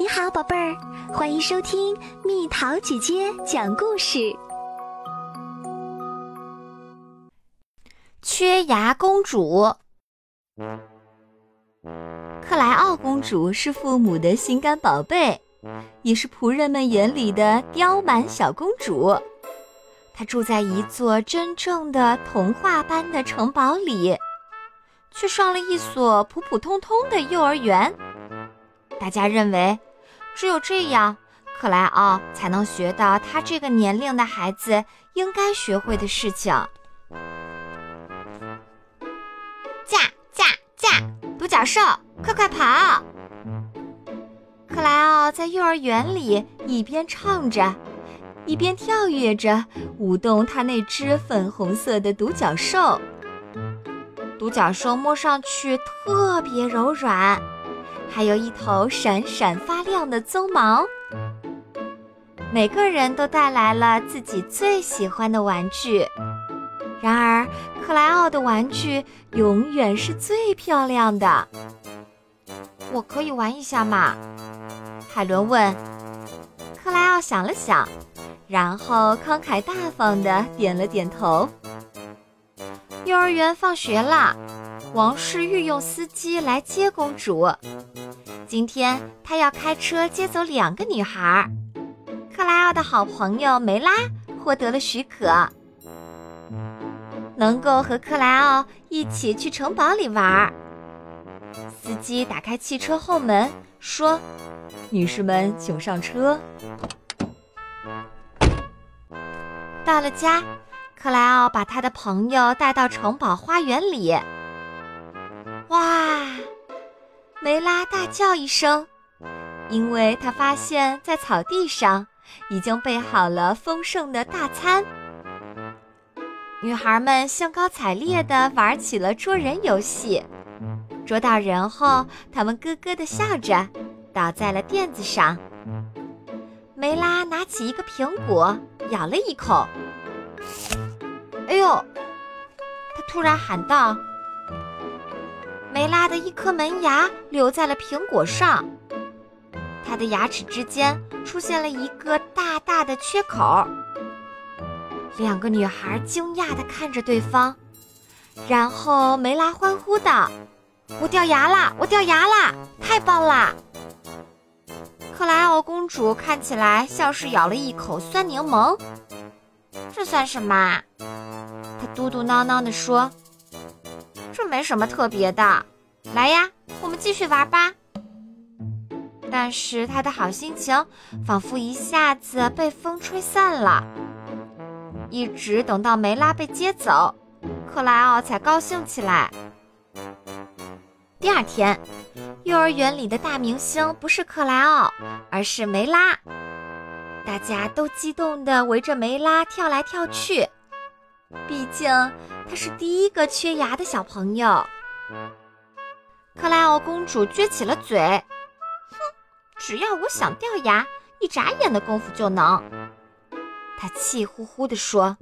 你好，宝贝儿，欢迎收听蜜桃姐姐讲故事。缺牙公主，克莱奥公主是父母的心肝宝贝，也是仆人们眼里的刁蛮小公主。她住在一座真正的童话般的城堡里，却上了一所普普通通的幼儿园。大家认为。只有这样，克莱奥才能学到他这个年龄的孩子应该学会的事情。驾驾驾！独角兽，快快跑！克莱奥在幼儿园里一边唱着，一边跳跃着，舞动他那只粉红色的独角兽。独角兽摸上去特别柔软。还有一头闪闪发亮的鬃毛。每个人都带来了自己最喜欢的玩具，然而克莱奥的玩具永远是最漂亮的。我可以玩一下吗？海伦问。克莱奥想了想，然后慷慨大方地点了点头。幼儿园放学了，王室御用司机来接公主。今天他要开车接走两个女孩。克莱奥的好朋友梅拉获得了许可，能够和克莱奥一起去城堡里玩。司机打开汽车后门，说：“女士们，请上车。”到了家，克莱奥把他的朋友带到城堡花园里。哇！梅拉大叫一声，因为她发现，在草地上已经备好了丰盛的大餐。女孩们兴高采烈地玩起了捉人游戏，捉到人后，她们咯咯地笑着，倒在了垫子上。梅拉拿起一个苹果，咬了一口。哎呦！她突然喊道。梅拉的一颗门牙留在了苹果上，她的牙齿之间出现了一个大大的缺口。两个女孩惊讶地看着对方，然后梅拉欢呼道：“我掉牙啦！我掉牙啦！太棒啦！”克莱奥公主看起来像是咬了一口酸柠檬。这算什么？她嘟嘟囔囔地说。没什么特别的，来呀，我们继续玩吧。但是他的好心情仿佛一下子被风吹散了。一直等到梅拉被接走，克莱奥才高兴起来。第二天，幼儿园里的大明星不是克莱奥，而是梅拉。大家都激动地围着梅拉跳来跳去。毕竟他是第一个缺牙的小朋友。克莱奥公主撅起了嘴，哼，只要我想掉牙，一眨眼的功夫就能。她气呼呼地说：“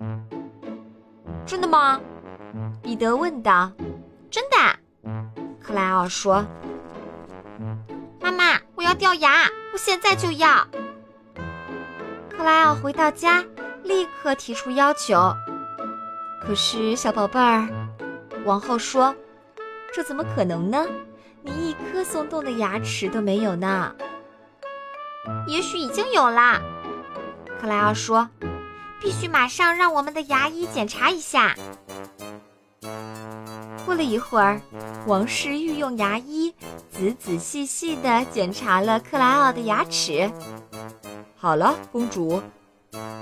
真的吗？”彼得问道。“真的。”克莱奥说。“妈妈，我要掉牙，我现在就要。”克莱奥回到家，立刻提出要求。可是，小宝贝儿，王后说：“这怎么可能呢？你一颗松动的牙齿都没有呢。”也许已经有啦。克莱奥说：“必须马上让我们的牙医检查一下。”过了一会儿，王室御用牙医仔仔细细地检查了克莱奥的牙齿。好了，公主，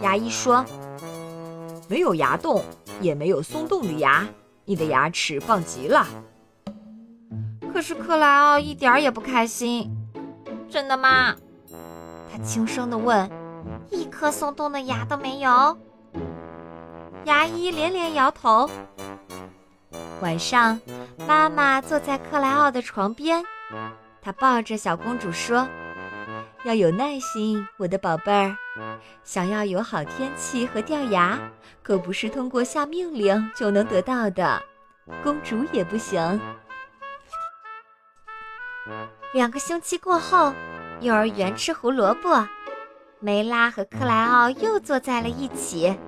牙医说：“没有牙洞。”也没有松动的牙，你的牙齿棒极了。可是克莱奥一点也不开心。真的吗？他轻声地问。一颗松动的牙都没有。牙医连连摇头。晚上，妈妈坐在克莱奥的床边，她抱着小公主说。要有耐心，我的宝贝儿。想要有好天气和掉牙，可不是通过下命令就能得到的。公主也不行。两个星期过后，幼儿园吃胡萝卜，梅拉和克莱奥又坐在了一起。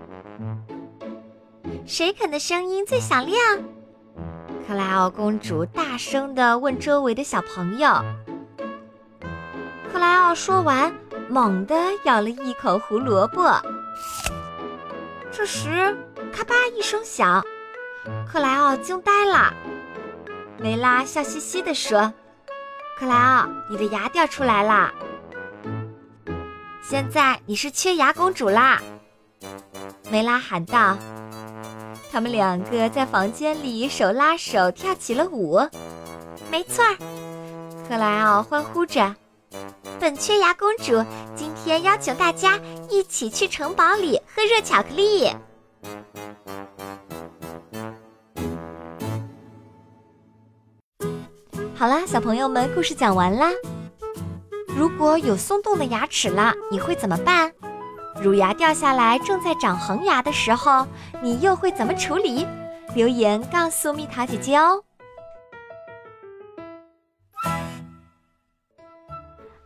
谁啃的声音最响亮？克莱奥公主大声地问周围的小朋友。克莱奥说完，猛地咬了一口胡萝卜。这时，咔吧一声响，克莱奥惊呆了。梅拉笑嘻嘻地说：“克莱奥，你的牙掉出来啦！现在你是缺牙公主啦！”梅拉喊道。他们两个在房间里手拉手跳起了舞。没错儿，克莱奥欢呼着：“本缺牙公主今天邀请大家一起去城堡里喝热巧克力。”好啦，小朋友们，故事讲完啦。如果有松动的牙齿了，你会怎么办？乳牙掉下来，正在长恒牙的时候，你又会怎么处理？留言告诉蜜桃姐姐哦。